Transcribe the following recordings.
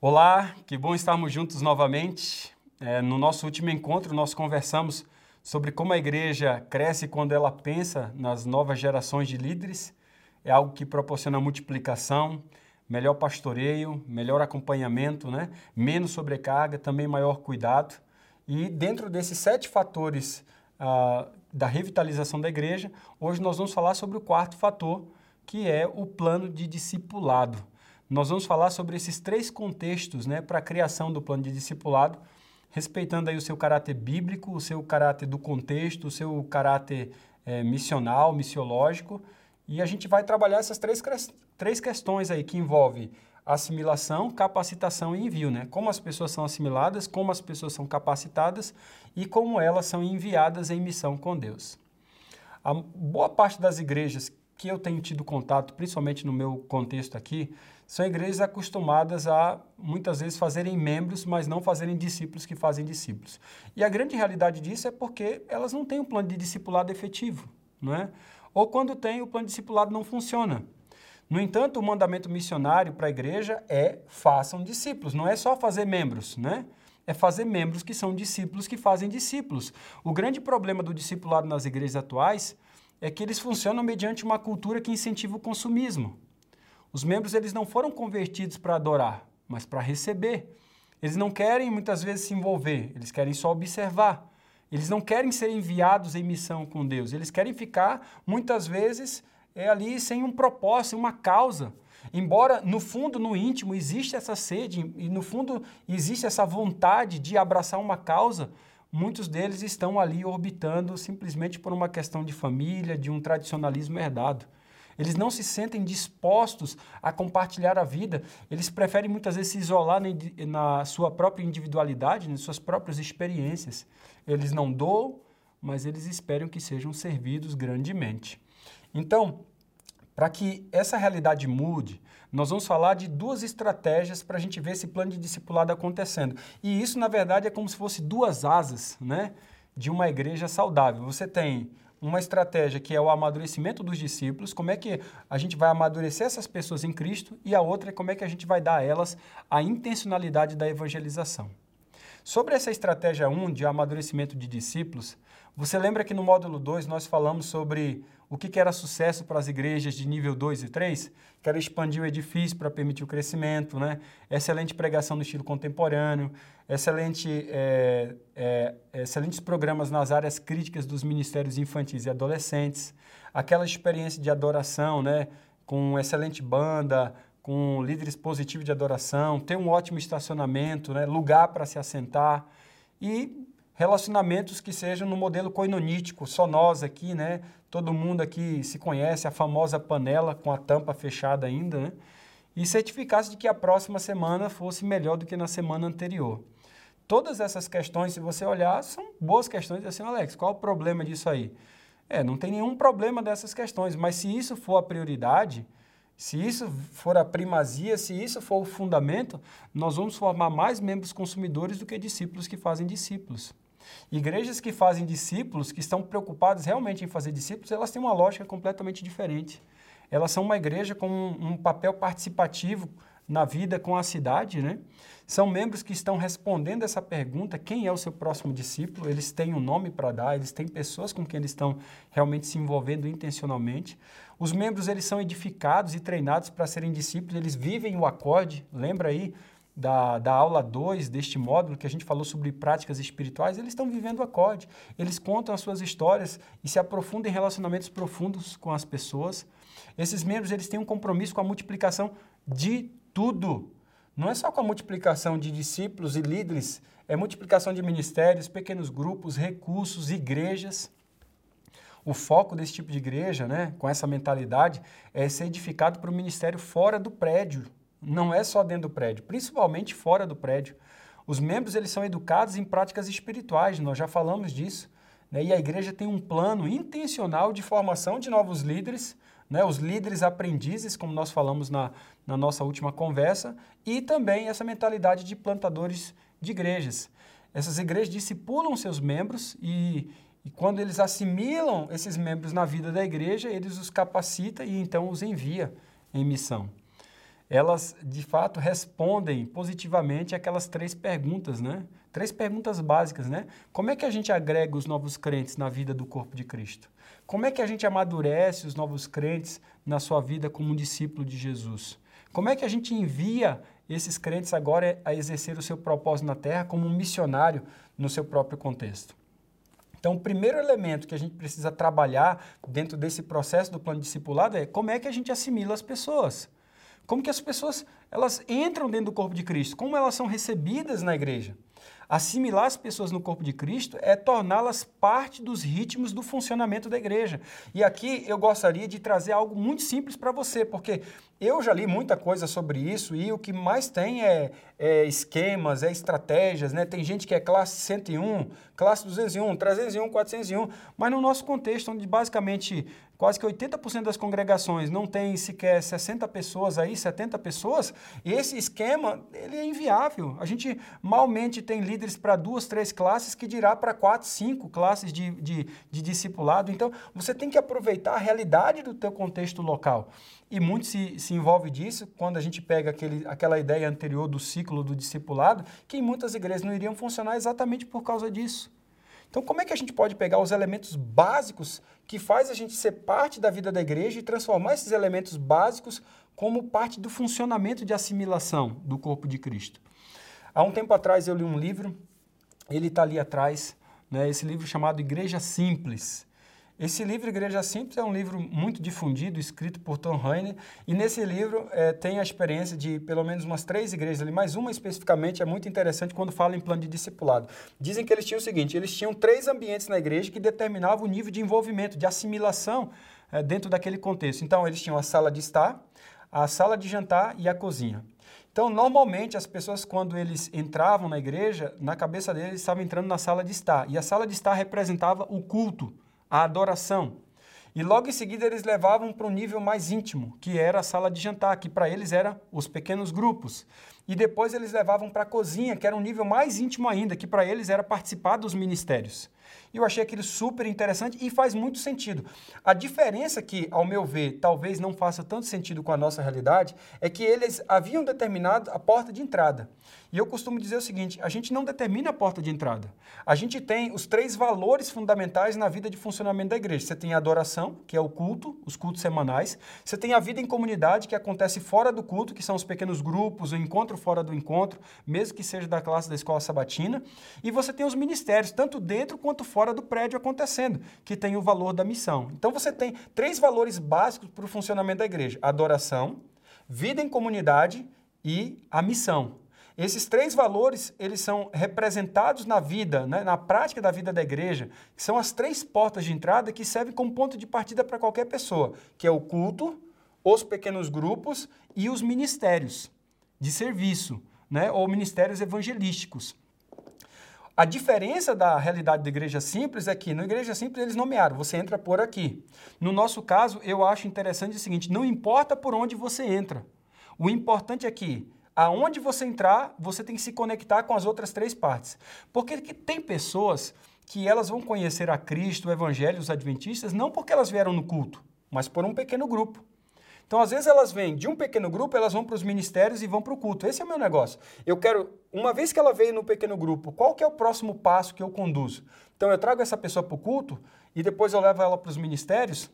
Olá, que bom estarmos juntos novamente. É, no nosso último encontro, nós conversamos sobre como a igreja cresce quando ela pensa nas novas gerações de líderes. É algo que proporciona multiplicação, melhor pastoreio, melhor acompanhamento, né? menos sobrecarga, também maior cuidado. E dentro desses sete fatores ah, da revitalização da igreja, hoje nós vamos falar sobre o quarto fator, que é o plano de discipulado. Nós vamos falar sobre esses três contextos né, para a criação do plano de discipulado, respeitando aí o seu caráter bíblico, o seu caráter do contexto, o seu caráter é, missional, missiológico. E a gente vai trabalhar essas três, três questões aí que envolvem assimilação, capacitação e envio, né? Como as pessoas são assimiladas, como as pessoas são capacitadas e como elas são enviadas em missão com Deus. A boa parte das igrejas que eu tenho tido contato, principalmente no meu contexto aqui, são igrejas acostumadas a muitas vezes fazerem membros, mas não fazerem discípulos que fazem discípulos. E a grande realidade disso é porque elas não têm um plano de discipulado efetivo, não é? Ou quando tem, o plano de discipulado não funciona. No entanto, o mandamento missionário para a igreja é façam discípulos, não é só fazer membros, né? É fazer membros que são discípulos que fazem discípulos. O grande problema do discipulado nas igrejas atuais é que eles funcionam mediante uma cultura que incentiva o consumismo. Os membros eles não foram convertidos para adorar, mas para receber. Eles não querem muitas vezes se envolver, eles querem só observar. Eles não querem ser enviados em missão com Deus, eles querem ficar muitas vezes é ali sem um propósito, uma causa. Embora no fundo, no íntimo, existe essa sede e no fundo existe essa vontade de abraçar uma causa, muitos deles estão ali orbitando simplesmente por uma questão de família, de um tradicionalismo herdado. Eles não se sentem dispostos a compartilhar a vida, eles preferem muitas vezes se isolar na sua própria individualidade, nas suas próprias experiências. Eles não doam, mas eles esperam que sejam servidos grandemente. Então, para que essa realidade mude, nós vamos falar de duas estratégias para a gente ver esse plano de discipulado acontecendo. E isso, na verdade, é como se fosse duas asas né, de uma igreja saudável. Você tem uma estratégia que é o amadurecimento dos discípulos, como é que a gente vai amadurecer essas pessoas em Cristo, e a outra é como é que a gente vai dar a elas a intencionalidade da evangelização. Sobre essa estratégia 1 de amadurecimento de discípulos, você lembra que no módulo 2 nós falamos sobre o que, era sucesso para as igrejas de nível 2 e 3? Que era expandir o edifício para permitir o crescimento, né? excelente pregação no estilo contemporâneo, excelente, é, é, excelentes programas nas áreas críticas dos ministérios infantis e adolescentes, aquela experiência de adoração, né? com excelente banda, com líderes positivos de adoração, ter um ótimo estacionamento, né? lugar para se assentar e relacionamentos que sejam no modelo coinonítico, só nós aqui, né? Todo mundo aqui se conhece, a famosa panela com a tampa fechada ainda, né? E certificasse de que a próxima semana fosse melhor do que na semana anterior. Todas essas questões, se você olhar, são boas questões. Assim, Alex, qual o problema disso aí? É, não tem nenhum problema dessas questões, mas se isso for a prioridade, se isso for a primazia, se isso for o fundamento, nós vamos formar mais membros consumidores do que discípulos que fazem discípulos. Igrejas que fazem discípulos, que estão preocupadas realmente em fazer discípulos, elas têm uma lógica completamente diferente. Elas são uma igreja com um, papel participativo na vida com a cidade, né? São membros que estão respondendo essa pergunta: quem é o seu próximo discípulo? Eles têm um nome para dar, eles têm pessoas com quem eles estão realmente se envolvendo intencionalmente. Os membros eles são edificados e treinados para serem discípulos, eles vivem o acorde. Lembra aí da, da aula 2 deste módulo, que a gente falou sobre práticas espirituais, eles estão vivendo o acorde. Eles contam as suas histórias e se aprofundam em relacionamentos profundos com as pessoas. Esses membros eles têm um compromisso com a multiplicação de tudo. Não é só com a multiplicação de discípulos e líderes, é multiplicação de ministérios, pequenos grupos, recursos, igrejas. O foco desse tipo de igreja, né, com essa mentalidade, é ser edificado para o ministério fora do prédio, não é só dentro do prédio, principalmente fora do prédio. Os membros eles são educados em práticas espirituais, nós já falamos disso. Né? E a igreja tem um plano intencional de formação de novos líderes, né? os líderes aprendizes, como nós falamos na, na nossa última conversa, e também essa mentalidade de plantadores de igrejas. Essas igrejas discipulam seus membros e, e quando eles assimilam esses membros na vida da igreja, eles os capacita e então os envia em missão. Elas de fato respondem positivamente aquelas três perguntas, né? Três perguntas básicas, né? Como é que a gente agrega os novos crentes na vida do corpo de Cristo? Como é que a gente amadurece os novos crentes na sua vida como um discípulo de Jesus? Como é que a gente envia esses crentes agora a exercer o seu propósito na terra como um missionário no seu próprio contexto? Então, o primeiro elemento que a gente precisa trabalhar dentro desse processo do plano discipulado é como é que a gente assimila as pessoas. Como que as pessoas elas entram dentro do corpo de Cristo, como elas são recebidas na igreja. Assimilar as pessoas no corpo de Cristo é torná-las parte dos ritmos do funcionamento da igreja. E aqui eu gostaria de trazer algo muito simples para você, porque eu já li muita coisa sobre isso e o que mais tem é, é, esquemas, é estratégias, né? Tem gente que é classe 101, classe 201, 301, 401, mas no nosso contexto, onde basicamente quase que 80% das congregações não tem sequer 60 pessoas aí, 70 pessoas, esse esquema ele é inviável. A gente malmente tem líderes para duas, três classes, que dirá para quatro, cinco classes de, de, de discipulado. Então, você tem que aproveitar a realidade do teu contexto local. E muito se, se envolve disso quando a gente pega aquele, aquela ideia anterior do ciclo do discipulado, que muitas igrejas não iriam funcionar exatamente por causa disso. Então, como é que a gente pode pegar os elementos básicos que faz a gente ser parte da vida da igreja e transformar esses elementos básicos como parte do funcionamento de assimilação do corpo de Cristo? Há um tempo atrás eu li um livro, ele está ali atrás, né, esse livro chamado Igreja Simples. Esse livro, Igreja Simples, é um livro muito difundido, escrito por Tom Rainer, e nesse livro é, tem a experiência de pelo menos umas três igrejas ali, mas uma especificamente é muito interessante quando fala em plano de discipulado. Dizem que eles tinham o seguinte, eles tinham três ambientes na igreja que determinavam o nível de envolvimento, de assimilação é, dentro daquele contexto. Então, eles tinham a sala de estar, a sala de jantar e a cozinha. Então, normalmente, as pessoas, quando eles entravam na igreja, na cabeça deles estavam entrando na sala de estar, e a sala de estar representava o culto, a adoração. E logo em seguida eles levavam para um nível mais íntimo, que era a sala de jantar, que para eles era os pequenos grupos. E depois eles levavam para a cozinha, que era um nível mais íntimo ainda, que para eles era participar dos ministérios. E eu achei aquilo super interessante e faz muito sentido. A diferença que, ao meu ver, talvez não faça tanto sentido com a nossa realidade, é que eles haviam determinado a porta de entrada. E eu costumo dizer o seguinte: a gente não determina a porta de entrada. A gente tem os três valores fundamentais na vida de funcionamento da igreja. Você tem a adoração, que é o culto, os cultos semanais. Você tem a vida em comunidade, que acontece fora do culto, que são os pequenos grupos, o encontro fora do encontro, mesmo que seja da classe da escola sabatina. E você tem os ministérios, tanto dentro quanto fora do prédio acontecendo, que tem o valor da missão. Então você tem três valores básicos para o funcionamento da igreja: adoração, vida em comunidade e a missão. Esses três valores, eles são representados na vida, né, na prática da vida da igreja, que são as três portas de entrada que servem como ponto de partida para qualquer pessoa, que é o culto, os pequenos grupos e os ministérios de serviço, né, ou ministérios evangelísticos. A diferença da realidade da igreja simples é que na igreja simples eles nomearam, você entra por aqui. No nosso caso, eu acho interessante o seguinte, não importa por onde você entra. O importante é que aonde você entrar, você tem que se conectar com as outras três partes. Porque tem pessoas que elas vão conhecer a Cristo, o Evangelho, os Adventistas, não porque elas vieram no culto, mas por um pequeno grupo. Então, às vezes, elas vêm de um pequeno grupo, elas vão para os ministérios e vão para o culto. Esse é o meu negócio. Eu quero, uma vez que ela veio no pequeno grupo, qual que é o próximo passo que eu conduzo? Então, eu trago essa pessoa para o culto e depois eu levo ela para os ministérios.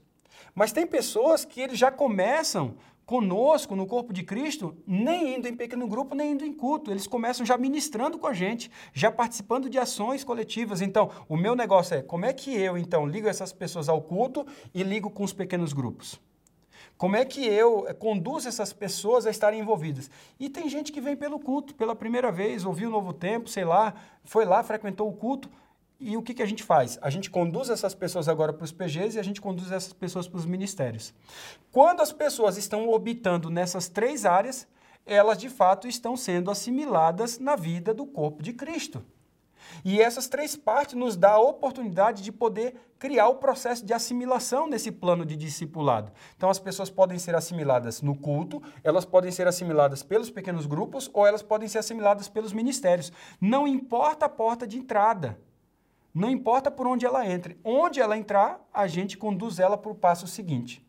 Mas tem pessoas que eles já começam conosco no corpo de Cristo, nem indo em pequeno grupo, nem indo em culto. Eles começam já ministrando com a gente, já participando de ações coletivas. Então, o meu negócio é como é que eu, então, ligo essas pessoas ao culto e ligo com os pequenos grupos? Como é que eu conduzo essas pessoas a estarem envolvidas? E tem gente que vem pelo culto, pela primeira vez, ouviu o novo tempo, sei lá, foi lá, frequentou o culto, e o que, que a gente faz? A gente conduz essas pessoas agora para os PGs e a gente conduz essas pessoas para os ministérios. Quando as pessoas estão orbitando nessas três áreas, elas de fato estão sendo assimiladas na vida do corpo de Cristo. E essas três partes nos dá a oportunidade de poder criar o processo de assimilação nesse plano de discipulado. Então as pessoas podem ser assimiladas no culto, elas podem ser assimiladas pelos pequenos grupos ou elas podem ser assimiladas pelos ministérios. Não importa a porta de entrada. Não importa por onde ela entre. Onde ela entrar, a gente conduz ela para o passo seguinte.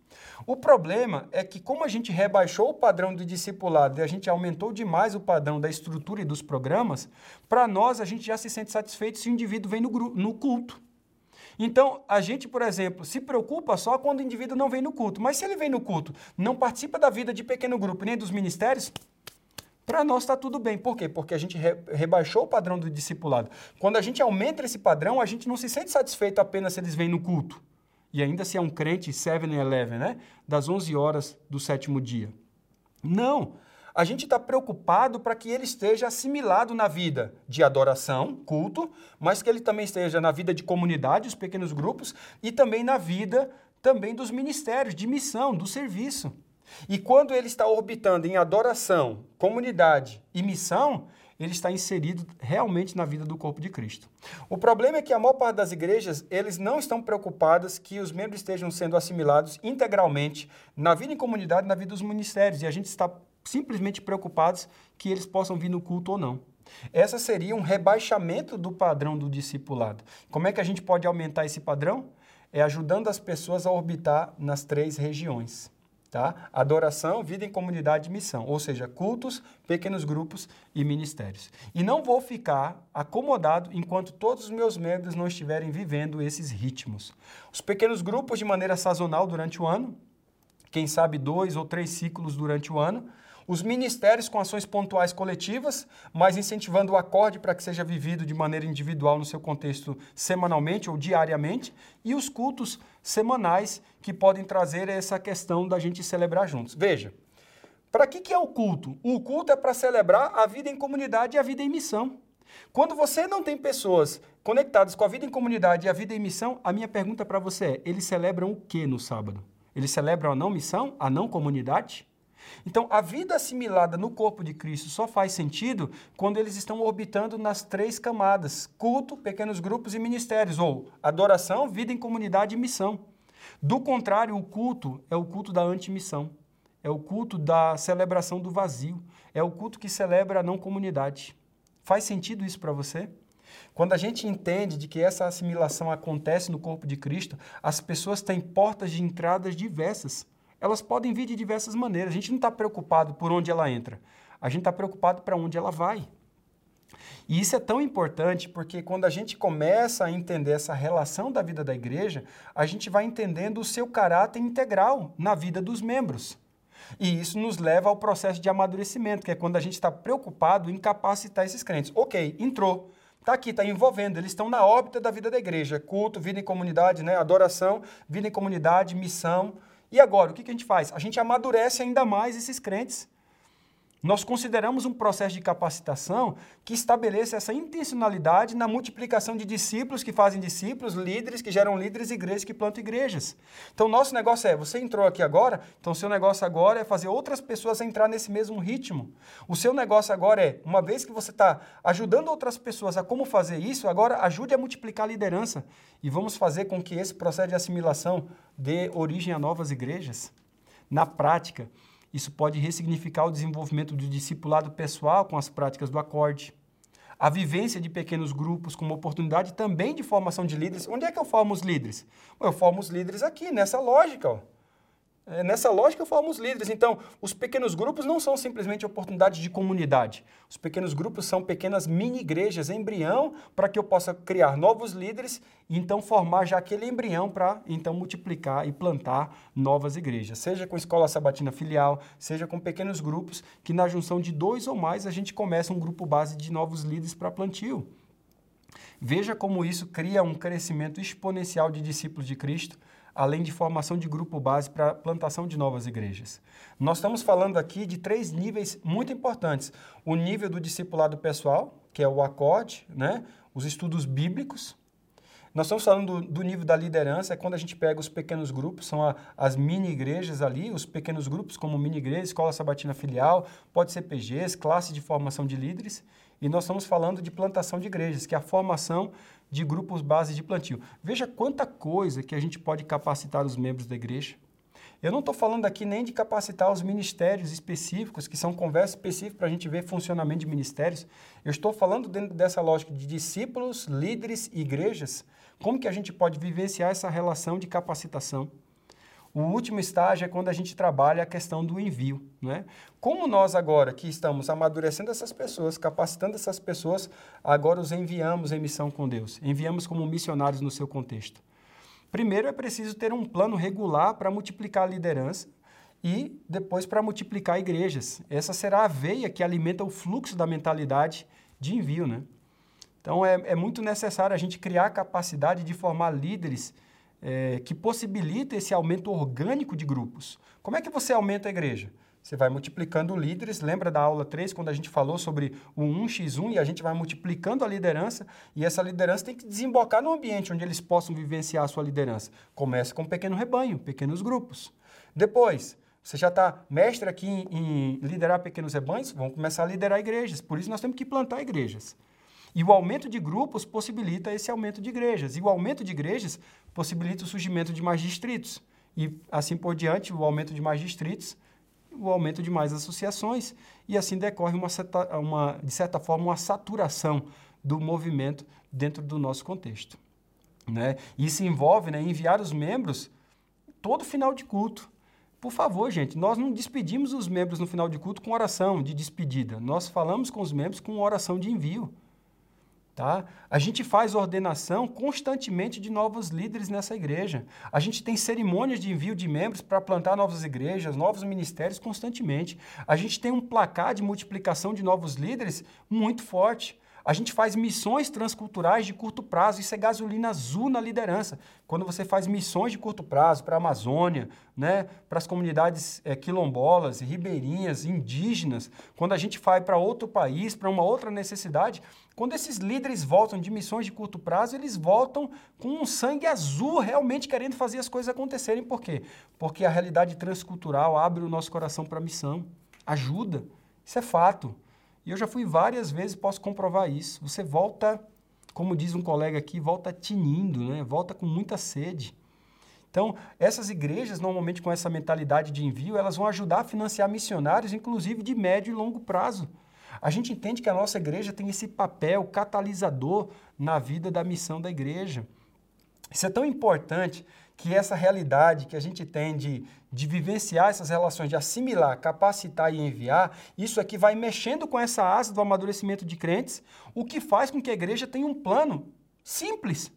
O problema é que, como a gente rebaixou o padrão de discipulado e a gente aumentou demais o padrão da estrutura e dos programas, para nós a gente já se sente satisfeito se o indivíduo vem no, no culto. Então, a gente, por exemplo, se preocupa só quando o indivíduo não vem no culto. Mas se ele vem no culto, não participa da vida de pequeno grupo nem dos ministérios, para nós está tudo bem. Por quê? Porque a gente re rebaixou o padrão do discipulado. Quando a gente aumenta esse padrão, a gente não se sente satisfeito apenas se eles vêm no culto. E ainda se é um crente 7-Eleven, né? Das 11 horas do sétimo dia. Não. A gente está preocupado para que ele esteja assimilado na vida de adoração, culto, mas que ele também esteja na vida de comunidade, os pequenos grupos, e também na vida também dos ministérios, de missão, do serviço. E quando ele está orbitando em adoração, comunidade e missão, ele está inserido realmente na vida do corpo de Cristo. O problema é que a maior parte das igrejas, eles não estão preocupadas que os membros estejam sendo assimilados integralmente na vida em comunidade, na vida dos ministérios, e a gente está simplesmente preocupados que eles possam vir no culto ou não. Essa seria um rebaixamento do padrão do discipulado. Como é que a gente pode aumentar esse padrão? É ajudando as pessoas a orbitar nas três regiões. Tá? Adoração, vida em comunidade e missão, ou seja, cultos, pequenos grupos e ministérios. E não vou ficar acomodado enquanto todos os meus membros não estiverem vivendo esses ritmos. Os pequenos grupos de maneira sazonal durante o ano, quem sabe dois ou três ciclos durante o ano, os ministérios com ações pontuais coletivas, mas incentivando o acorde para que seja vivido de maneira individual no seu contexto semanalmente ou diariamente, e os cultos semanais que podem trazer essa questão da gente celebrar juntos. Veja, para que, que é o culto? O culto é para celebrar a vida em comunidade e a vida em missão. Quando você não tem pessoas conectadas com a vida em comunidade e a vida em missão, a minha pergunta para você é: eles celebram o que no sábado? Eles celebram a não missão, a não comunidade? Então, a vida assimilada no corpo de Cristo só faz sentido quando eles estão orbitando nas três camadas: culto, pequenos grupos e ministérios, ou adoração, vida em comunidade e missão. Do contrário, o culto é o culto da antimissão, é o culto da celebração do vazio, é o culto que celebra a não comunidade. Faz sentido isso para você? Quando a gente entende de que essa assimilação acontece no corpo de Cristo, as pessoas têm portas de entradas diversas elas podem vir de diversas maneiras. A gente não está preocupado por onde ela entra, a gente está preocupado para onde ela vai. E isso é tão importante porque quando a gente começa a entender essa relação da vida da igreja, a gente vai entendendo o seu caráter integral na vida dos membros. E isso nos leva ao processo de amadurecimento, que é quando a gente está preocupado em capacitar esses crentes. Ok, entrou. Está aqui, está envolvendo, eles estão na órbita da vida da igreja. Culto, vida em comunidade, né? adoração, vida em comunidade, missão. E agora, o que, que a gente faz? A gente amadurece ainda mais esses crentes. Nós consideramos um processo de capacitação que estabeleça essa intencionalidade na multiplicação de discípulos que fazem discípulos, líderes que geram líderes, igrejas que plantam igrejas. Então, nosso negócio é: você entrou aqui agora, então seu negócio agora é fazer outras pessoas entrar nesse mesmo ritmo. O seu negócio agora é, uma vez que você está ajudando outras pessoas a como fazer isso, agora ajude a multiplicar a liderança. E vamos fazer com que esse processo de assimilação dê origem a novas igrejas. Na prática, isso pode ressignificar o desenvolvimento do discipulado pessoal com as práticas do acorde. A vivência de pequenos grupos como oportunidade também de formação de líderes. Onde é que eu formo os líderes? Eu formo os líderes aqui, nessa lógica. Ó. É, nessa lógica, formamos líderes. Então, os pequenos grupos não são simplesmente oportunidades de comunidade. Os pequenos grupos são pequenas mini-igrejas, embrião, para que eu possa criar novos líderes e então formar já aquele embrião para então multiplicar e plantar novas igrejas. Seja com escola sabatina filial, seja com pequenos grupos, que na junção de dois ou mais a gente começa um grupo base de novos líderes para plantio. Veja como isso cria um crescimento exponencial de discípulos de Cristo além de formação de grupo base para plantação de novas igrejas. Nós estamos falando aqui de três níveis muito importantes: o nível do discipulado pessoal, que é o acorde, né? os estudos bíblicos. Nós estamos falando do, do nível da liderança, é quando a gente pega os pequenos grupos, são a, as mini-igrejas ali, os pequenos grupos como mini-igreja, escola sabatina filial, pode ser PGs, classe de formação de líderes. E nós estamos falando de plantação de igrejas, que é a formação de grupos base de plantio. Veja quanta coisa que a gente pode capacitar os membros da igreja. Eu não estou falando aqui nem de capacitar os ministérios específicos, que são conversas específicas para a gente ver funcionamento de ministérios. Eu estou falando dentro dessa lógica de discípulos, líderes, igrejas, como que a gente pode vivenciar essa relação de capacitação. O último estágio é quando a gente trabalha a questão do envio. Né? Como nós agora que estamos amadurecendo essas pessoas, capacitando essas pessoas, agora os enviamos em missão com Deus, enviamos como missionários no seu contexto. Primeiro é preciso ter um plano regular para multiplicar a liderança e depois para multiplicar igrejas. Essa será a veia que alimenta o fluxo da mentalidade de envio. Né? Então é, é muito necessário a gente criar a capacidade de formar líderes é, que possibilita esse aumento orgânico de grupos. Como é que você aumenta a igreja? Você vai multiplicando líderes. Lembra da aula 3, quando a gente falou sobre o 1x1 e a gente vai multiplicando a liderança e essa liderança tem que desembocar no ambiente onde eles possam vivenciar a sua liderança. Começa com um pequeno rebanho, pequenos grupos. Depois, você já está mestre aqui em, em liderar pequenos rebanhos, vamos começar a liderar igrejas. Por isso nós temos que plantar igrejas. E o aumento de grupos possibilita esse aumento de igrejas. E o aumento de igrejas possibilita o surgimento de mais distritos. E assim por diante, o aumento de mais distritos, o aumento de mais associações. E assim decorre, uma, uma, de certa forma, uma saturação do movimento dentro do nosso contexto. Né? Isso envolve né, enviar os membros todo final de culto. Por favor, gente, nós não despedimos os membros no final de culto com oração de despedida. Nós falamos com os membros com oração de envio. Tá? A gente faz ordenação constantemente de novos líderes nessa igreja. A gente tem cerimônias de envio de membros para plantar novas igrejas, novos ministérios constantemente. A gente tem um placar de multiplicação de novos líderes muito forte. A gente faz missões transculturais de curto prazo, isso é gasolina azul na liderança. Quando você faz missões de curto prazo para a Amazônia, né, para as comunidades é, quilombolas, ribeirinhas, indígenas, quando a gente vai para outro país, para uma outra necessidade, quando esses líderes voltam de missões de curto prazo, eles voltam com um sangue azul, realmente querendo fazer as coisas acontecerem. Por quê? Porque a realidade transcultural abre o nosso coração para a missão, ajuda. Isso é fato. E eu já fui várias vezes, posso comprovar isso. Você volta, como diz um colega aqui, volta tinindo, né? volta com muita sede. Então, essas igrejas, normalmente com essa mentalidade de envio, elas vão ajudar a financiar missionários, inclusive de médio e longo prazo. A gente entende que a nossa igreja tem esse papel catalisador na vida da missão da igreja. Isso é tão importante que essa realidade que a gente tem de, de vivenciar essas relações, de assimilar, capacitar e enviar, isso aqui vai mexendo com essa asa do amadurecimento de crentes, o que faz com que a igreja tenha um plano simples.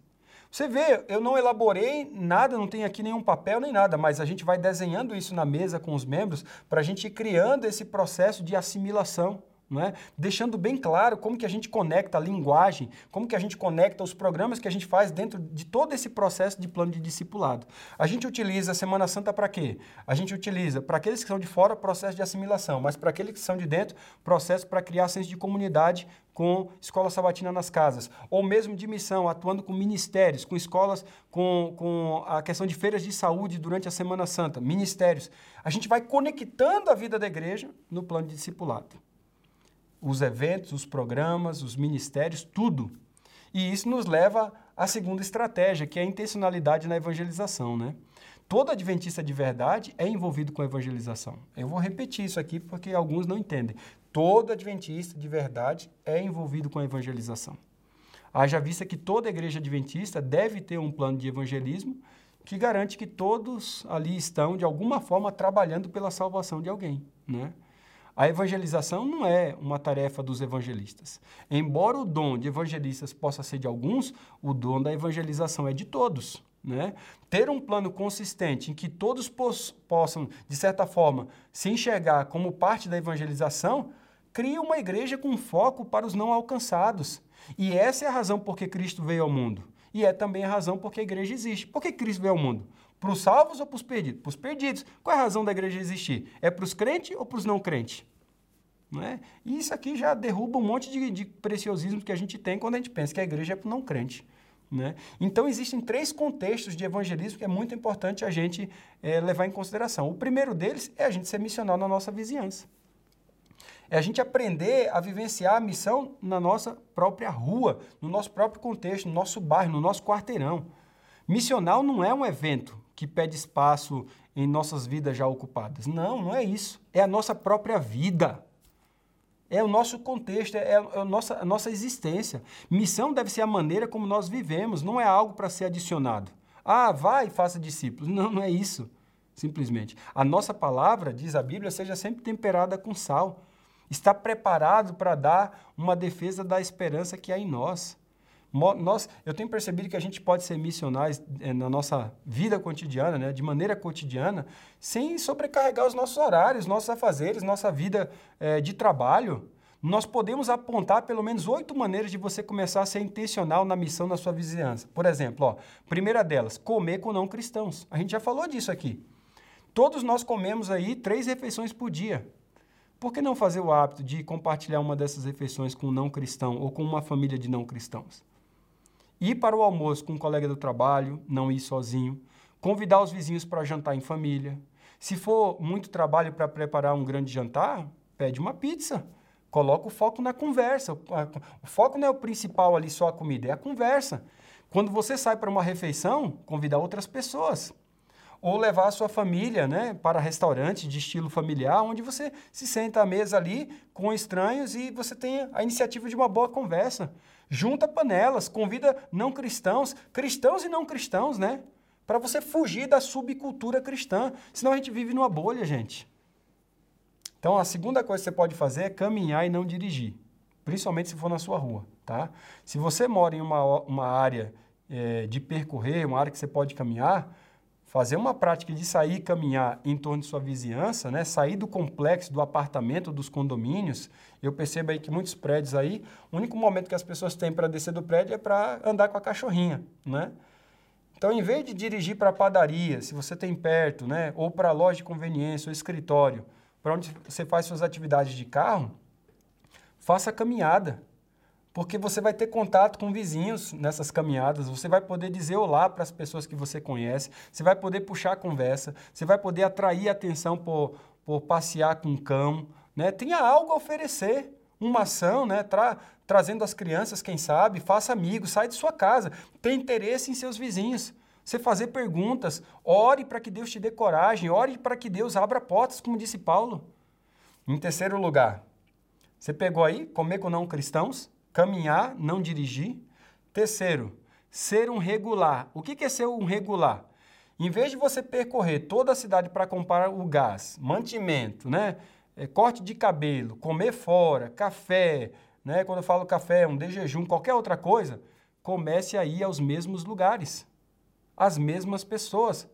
Você vê, eu não elaborei nada, não tenho aqui nenhum papel nem nada, mas a gente vai desenhando isso na mesa com os membros para a gente ir criando esse processo de assimilação é? deixando bem claro como que a gente conecta a linguagem, como que a gente conecta os programas que a gente faz dentro de todo esse processo de plano de discipulado. A gente utiliza a Semana Santa para quê? A gente utiliza para aqueles que são de fora, processo de assimilação, mas para aqueles que são de dentro, processo para criar senso de comunidade com escola sabatina nas casas, ou mesmo de missão, atuando com ministérios, com escolas, com, com a questão de feiras de saúde durante a Semana Santa, ministérios. A gente vai conectando a vida da igreja no plano de discipulado os eventos, os programas, os ministérios, tudo. E isso nos leva à segunda estratégia, que é a intencionalidade na evangelização, né? Todo adventista de verdade é envolvido com a evangelização. Eu vou repetir isso aqui porque alguns não entendem. Todo adventista de verdade é envolvido com a evangelização. Haja vista que toda igreja adventista deve ter um plano de evangelismo que garante que todos ali estão, de alguma forma, trabalhando pela salvação de alguém, né? A evangelização não é uma tarefa dos evangelistas. Embora o dom de evangelistas possa ser de alguns, o dom da evangelização é de todos. Né? Ter um plano consistente em que todos possam, de certa forma, se enxergar como parte da evangelização, cria uma igreja com foco para os não alcançados. E essa é a razão por que Cristo veio ao mundo. E é também a razão por que a igreja existe. Por que Cristo veio ao mundo? Para os salvos ou para os perdidos? Para os perdidos. Qual é a razão da igreja existir? É para os crentes ou para os não crentes? Não é? E isso aqui já derruba um monte de, de preciosismo que a gente tem quando a gente pensa que a igreja é para o não crente. Né? Então, existem três contextos de evangelismo que é muito importante a gente é, levar em consideração. O primeiro deles é a gente ser missionário na nossa vizinhança. É a gente aprender a vivenciar a missão na nossa própria rua, no nosso próprio contexto, no nosso bairro, no nosso quarteirão. Missional não é um evento que pede espaço em nossas vidas já ocupadas. Não, não é isso. É a nossa própria vida. É o nosso contexto, é a nossa, a nossa existência. Missão deve ser a maneira como nós vivemos, não é algo para ser adicionado. Ah, vai e faça discípulos. Não, não é isso. simplesmente. A nossa palavra, diz a Bíblia, seja sempre temperada com sal. Está preparado para dar uma defesa da esperança que há em nós. Nós, eu tenho percebido que a gente pode ser missionais é, na nossa vida cotidiana, né, de maneira cotidiana, sem sobrecarregar os nossos horários, nossos afazeres, nossa vida é, de trabalho. Nós podemos apontar pelo menos oito maneiras de você começar a ser intencional na missão na sua vizinhança. Por exemplo, ó, primeira delas, comer com não cristãos. A gente já falou disso aqui. Todos nós comemos aí três refeições por dia. Por que não fazer o hábito de compartilhar uma dessas refeições com um não cristão ou com uma família de não cristãos? Ir para o almoço com um colega do trabalho, não ir sozinho. Convidar os vizinhos para jantar em família. Se for muito trabalho para preparar um grande jantar, pede uma pizza. Coloca o foco na conversa. O foco não é o principal ali, só a comida, é a conversa. Quando você sai para uma refeição, convidar outras pessoas. Ou levar a sua família né, para restaurante de estilo familiar, onde você se senta à mesa ali com estranhos e você tem a iniciativa de uma boa conversa junta panelas, convida não cristãos, cristãos e não cristãos, né? Para você fugir da subcultura cristã. Senão a gente vive numa bolha, gente. Então a segunda coisa que você pode fazer é caminhar e não dirigir, principalmente se for na sua rua, tá? Se você mora em uma, uma área é, de percorrer, uma área que você pode caminhar, fazer uma prática de sair e caminhar em torno de sua vizinhança, né? sair do complexo, do apartamento, dos condomínios. Eu percebo aí que muitos prédios aí, o único momento que as pessoas têm para descer do prédio é para andar com a cachorrinha, né? Então, em vez de dirigir para a padaria, se você tem perto, né, ou para a loja de conveniência ou escritório, para onde você faz suas atividades de carro, faça caminhada porque você vai ter contato com vizinhos nessas caminhadas, você vai poder dizer olá para as pessoas que você conhece, você vai poder puxar a conversa, você vai poder atrair atenção por, por passear com um cão, né? Tenha algo a oferecer, uma ação, né? Tra, trazendo as crianças, quem sabe, faça amigos, sai de sua casa, tenha interesse em seus vizinhos. Você fazer perguntas, ore para que Deus te dê coragem, ore para que Deus abra portas, como disse Paulo. Em terceiro lugar, você pegou aí, comer com não cristãos? Caminhar, não dirigir. Terceiro, ser um regular. O que é ser um regular? Em vez de você percorrer toda a cidade para comprar o gás, mantimento, né? É, corte de cabelo, comer fora, café, né? Quando eu falo café, um de jejum, qualquer outra coisa, comece a ir aos mesmos lugares, as mesmas pessoas.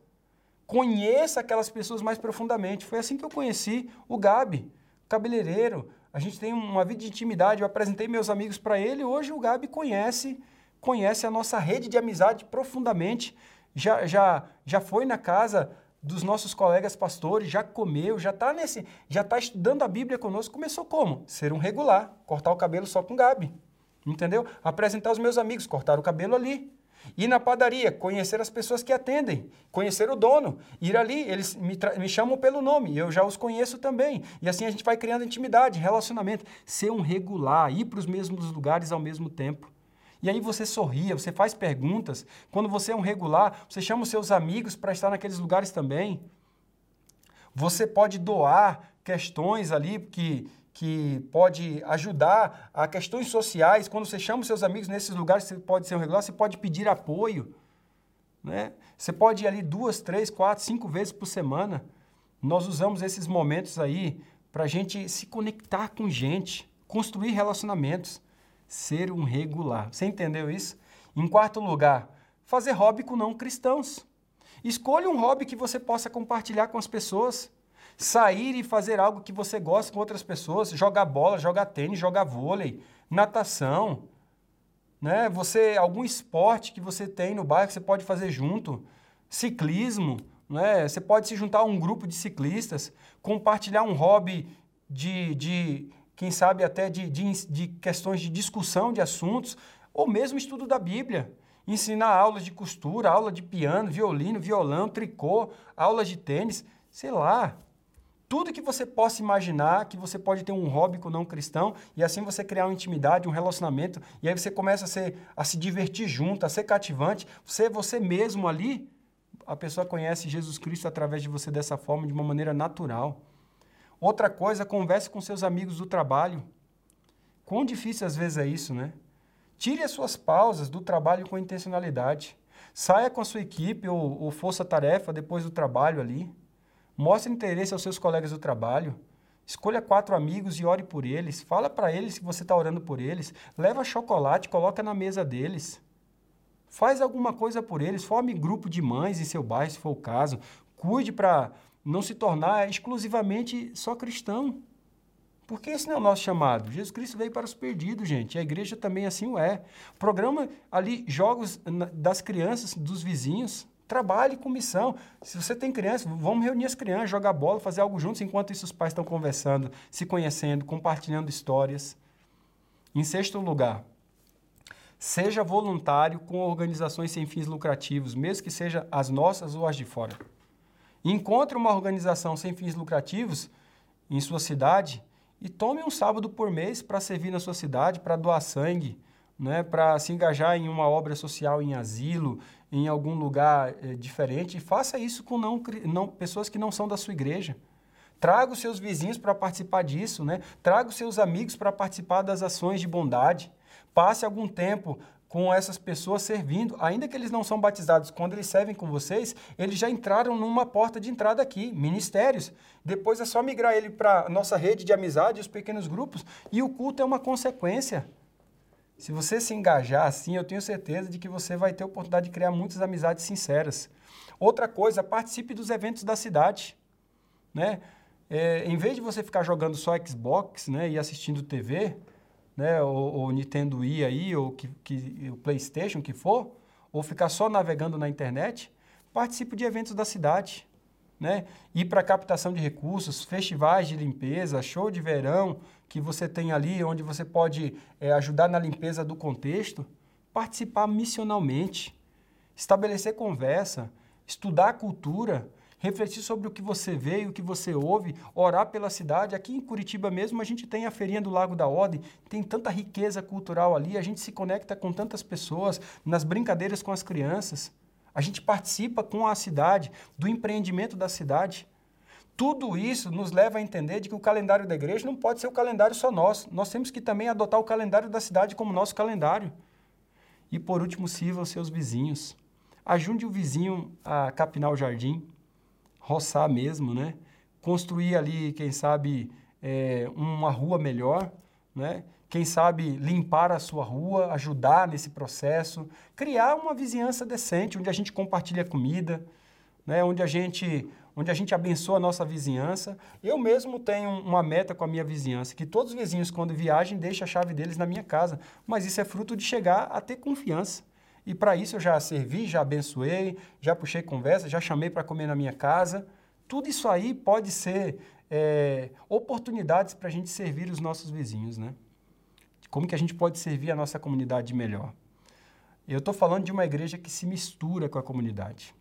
Conheça aquelas pessoas mais profundamente. Foi assim que eu conheci o Gabi, cabeleireiro, a gente tem uma vida de intimidade. Eu apresentei meus amigos para ele. Hoje o Gabi conhece, conhece a nossa rede de amizade profundamente. Já, já, já foi na casa dos nossos colegas pastores, já comeu, já está nesse, já está estudando a Bíblia conosco. Começou como? Ser um regular, cortar o cabelo só com Gabi. Entendeu? Apresentar os meus amigos, cortar o cabelo ali. Ir na padaria, conhecer as pessoas que atendem, conhecer o dono, ir ali, eles me, me chamam pelo nome, eu já os conheço também. E assim a gente vai criando intimidade, relacionamento. Ser um regular, ir para os mesmos lugares ao mesmo tempo. E aí você sorria, você faz perguntas. Quando você é um regular, você chama os seus amigos para estar naqueles lugares também. Você pode doar questões ali que, que pode ajudar a questões sociais. Quando você chama os seus amigos nesses lugares, você pode ser um regular, você pode pedir apoio. Né? Você pode ir ali duas, três, quatro, cinco vezes por semana. Nós usamos esses momentos aí para a gente se conectar com gente, construir relacionamentos, ser um regular. Você entendeu isso? Em quarto lugar, fazer hobby com não cristãos. Escolha um hobby que você possa compartilhar com as pessoas. Sair e fazer algo que você gosta com outras pessoas, jogar bola, jogar tênis, jogar vôlei, natação, né? Você algum esporte que você tem no bairro que você pode fazer junto, ciclismo, né? Você pode se juntar a um grupo de ciclistas, compartilhar um hobby de, de quem sabe até de, de, de questões de discussão de assuntos, ou mesmo estudo da Bíblia ensinar aulas de costura, aula de piano, violino, violão, tricô, aulas de tênis, sei lá tudo que você possa imaginar, que você pode ter um hobby com não cristão, e assim você criar uma intimidade, um relacionamento, e aí você começa a, ser, a se divertir junto, a ser cativante, você você mesmo ali, a pessoa conhece Jesus Cristo através de você dessa forma, de uma maneira natural. Outra coisa, converse com seus amigos do trabalho. Quão difícil às vezes é isso, né? Tire as suas pausas do trabalho com intencionalidade. Saia com a sua equipe ou, ou força-tarefa depois do trabalho ali. Mostre interesse aos seus colegas do trabalho. Escolha quatro amigos e ore por eles. Fala para eles que você está orando por eles. Leva chocolate, coloca na mesa deles. Faz alguma coisa por eles. Forme grupo de mães em seu bairro, se for o caso. Cuide para não se tornar exclusivamente só cristão. Porque esse não é o nosso chamado. Jesus Cristo veio para os perdidos, gente. A igreja também assim o é. Programa ali jogos das crianças, dos vizinhos. Trabalhe com missão. Se você tem criança, vamos reunir as crianças, jogar bola, fazer algo juntos, enquanto isso os pais estão conversando, se conhecendo, compartilhando histórias. Em sexto lugar, seja voluntário com organizações sem fins lucrativos, mesmo que sejam as nossas ou as de fora. Encontre uma organização sem fins lucrativos em sua cidade e tome um sábado por mês para servir na sua cidade, para doar sangue, né, para se engajar em uma obra social em asilo, em algum lugar é, diferente, e faça isso com não, não, pessoas que não são da sua igreja. Traga os seus vizinhos para participar disso, né? traga os seus amigos para participar das ações de bondade. Passe algum tempo com essas pessoas servindo, ainda que eles não são batizados, quando eles servem com vocês, eles já entraram numa porta de entrada aqui, ministérios. Depois é só migrar ele para nossa rede de amizade, os pequenos grupos, e o culto é uma consequência. Se você se engajar assim, eu tenho certeza de que você vai ter a oportunidade de criar muitas amizades sinceras. Outra coisa, participe dos eventos da cidade. Né? É, em vez de você ficar jogando só Xbox né, e assistindo TV, né, ou, ou Nintendo Wii aí, ou que, que, o PlayStation, que for, ou ficar só navegando na internet, participe de eventos da cidade. Né? Ir para captação de recursos, festivais de limpeza, show de verão que você tem ali, onde você pode é, ajudar na limpeza do contexto, participar missionalmente, estabelecer conversa, estudar a cultura, refletir sobre o que você vê e o que você ouve, orar pela cidade. Aqui em Curitiba mesmo, a gente tem a Feirinha do Lago da Ordem, tem tanta riqueza cultural ali, a gente se conecta com tantas pessoas, nas brincadeiras com as crianças. A gente participa com a cidade, do empreendimento da cidade. Tudo isso nos leva a entender de que o calendário da igreja não pode ser o calendário só nosso. Nós temos que também adotar o calendário da cidade como nosso calendário. E por último, sirva os seus vizinhos. Ajude o vizinho a capinar o jardim, roçar mesmo, né? Construir ali, quem sabe, é, uma rua melhor, né? Quem sabe limpar a sua rua, ajudar nesse processo, criar uma vizinhança decente, onde a gente compartilha comida, né? onde, a gente, onde a gente abençoa a nossa vizinhança. Eu mesmo tenho uma meta com a minha vizinhança, que todos os vizinhos, quando viajem, deixem a chave deles na minha casa. Mas isso é fruto de chegar a ter confiança. E para isso eu já servi, já abençoei, já puxei conversa, já chamei para comer na minha casa. Tudo isso aí pode ser é, oportunidades para a gente servir os nossos vizinhos, né? Como que a gente pode servir a nossa comunidade melhor? Eu estou falando de uma igreja que se mistura com a comunidade.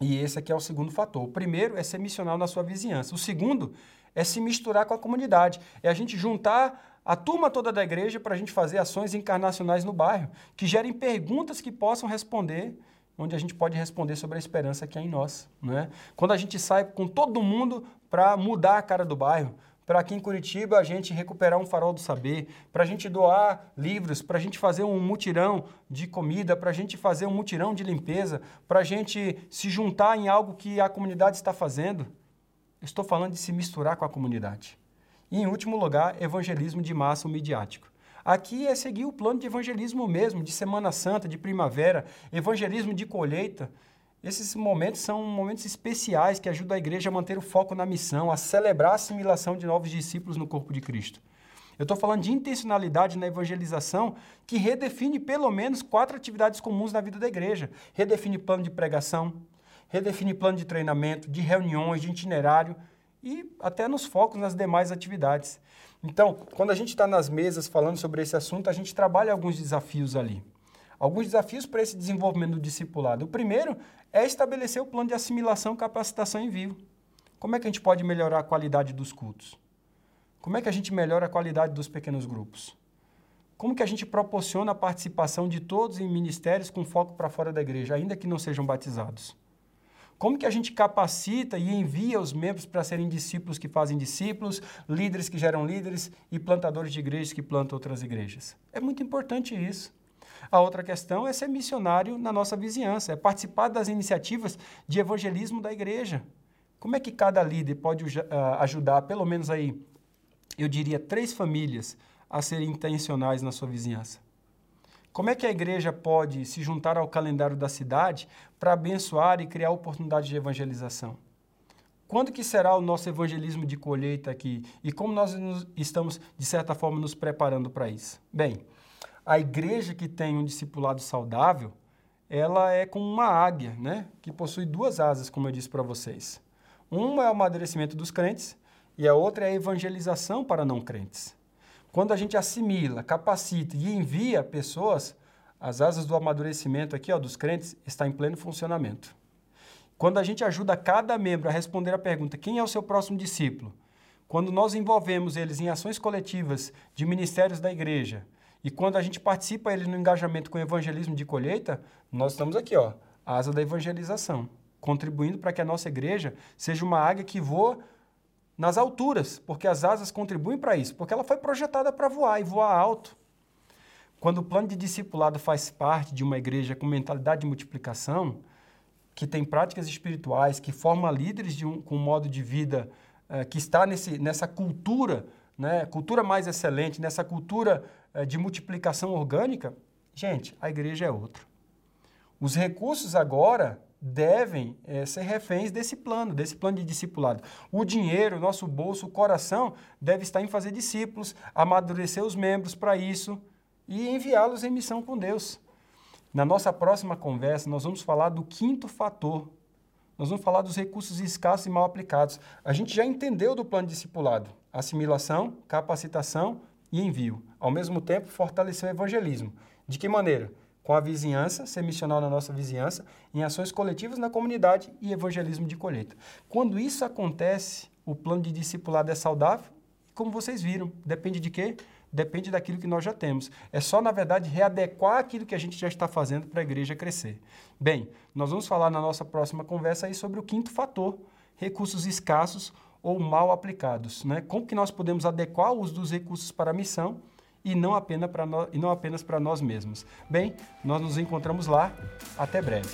E esse aqui é o segundo fator. O primeiro é ser missional na sua vizinhança. O segundo é se misturar com a comunidade. É a gente juntar a turma toda da igreja para a gente fazer ações encarnacionais no bairro, que gerem perguntas que possam responder, onde a gente pode responder sobre a esperança que há em nós. Né? Quando a gente sai com todo mundo para mudar a cara do bairro, para aqui em Curitiba a gente recuperar um farol do saber, para a gente doar livros, para a gente fazer um mutirão de comida, para a gente fazer um mutirão de limpeza, para a gente se juntar em algo que a comunidade está fazendo. estou falando de se misturar com a comunidade. E, em último lugar, evangelismo de massa midiático. Aqui é seguir o plano de evangelismo mesmo, de Semana Santa, de primavera, evangelismo de colheita. Esses momentos são momentos especiais que ajudam a igreja a manter o foco na missão, a celebrar a assimilação de novos discípulos no corpo de Cristo. Eu estou falando de intencionalidade na evangelização que redefine pelo menos quatro atividades comuns na vida da igreja. Redefine plano de pregação, redefine plano de treinamento, de reuniões, de itinerário, e até nos focos nas demais atividades. Então, quando a gente está nas mesas falando sobre esse assunto, a gente trabalha alguns desafios ali. Alguns desafios para esse desenvolvimento do discipulado. O primeiro é estabelecer o plano de assimilação, capacitação em vivo. Como é que a gente pode melhorar a qualidade dos cultos? Como é que a gente melhora a qualidade dos pequenos grupos? Como que a gente proporciona a participação de todos em ministérios com foco para fora da igreja, ainda que não sejam batizados? Como que a gente capacita e envia os membros para serem discípulos que fazem discípulos, líderes que geram líderes e plantadores de igrejas que plantam outras igrejas? É muito importante isso. A outra questão é ser missionário na nossa vizinhança, é participar das iniciativas de evangelismo da igreja. Como é que cada líder pode uh, ajudar, pelo menos aí, eu diria, três famílias a serem intencionais na sua vizinhança? Como é que a igreja pode se juntar ao calendário da cidade para abençoar e criar oportunidades de evangelização? Quando que será o nosso evangelismo de colheita aqui? E como nós estamos, de certa forma, nos preparando para isso? Bem, a igreja que tem um discipulado saudável, ela é como uma águia, né? Que possui duas asas, como eu disse para vocês. Uma é o amadurecimento dos crentes e a outra é a evangelização para não crentes. Quando a gente assimila, capacita e envia pessoas, as asas do amadurecimento aqui, ó, dos crentes, está em pleno funcionamento. Quando a gente ajuda cada membro a responder a pergunta: quem é o seu próximo discípulo? Quando nós envolvemos eles em ações coletivas de ministérios da igreja, e quando a gente participa eles no engajamento com o evangelismo de colheita, nós estamos aqui, ó, asa da evangelização, contribuindo para que a nossa igreja seja uma águia que voa nas alturas, porque as asas contribuem para isso, porque ela foi projetada para voar e voar alto. Quando o plano de discipulado faz parte de uma igreja com mentalidade de multiplicação, que tem práticas espirituais, que forma líderes um, com um modo de vida uh, que está nesse, nessa cultura, né, cultura mais excelente, nessa cultura de multiplicação orgânica, gente, a igreja é outra. Os recursos agora devem é, ser reféns desse plano, desse plano de discipulado. O dinheiro, o nosso bolso, o coração deve estar em fazer discípulos, amadurecer os membros para isso e enviá-los em missão com Deus. Na nossa próxima conversa, nós vamos falar do quinto fator. Nós vamos falar dos recursos escassos e mal aplicados. A gente já entendeu do plano discipulado: assimilação, capacitação e envio. Ao mesmo tempo, fortalecer o evangelismo. De que maneira? Com a vizinhança, ser missionário na nossa vizinhança, em ações coletivas na comunidade e evangelismo de colheita. Quando isso acontece, o plano de discipulado é saudável. Como vocês viram, depende de quê? depende daquilo que nós já temos. É só, na verdade, readequar aquilo que a gente já está fazendo para a igreja crescer. Bem, nós vamos falar na nossa próxima conversa aí sobre o quinto fator, recursos escassos ou mal aplicados. Né? Como que nós podemos adequar o uso dos recursos para a missão e não apenas para, no, e não apenas para nós mesmos. Bem, nós nos encontramos lá. Até breve.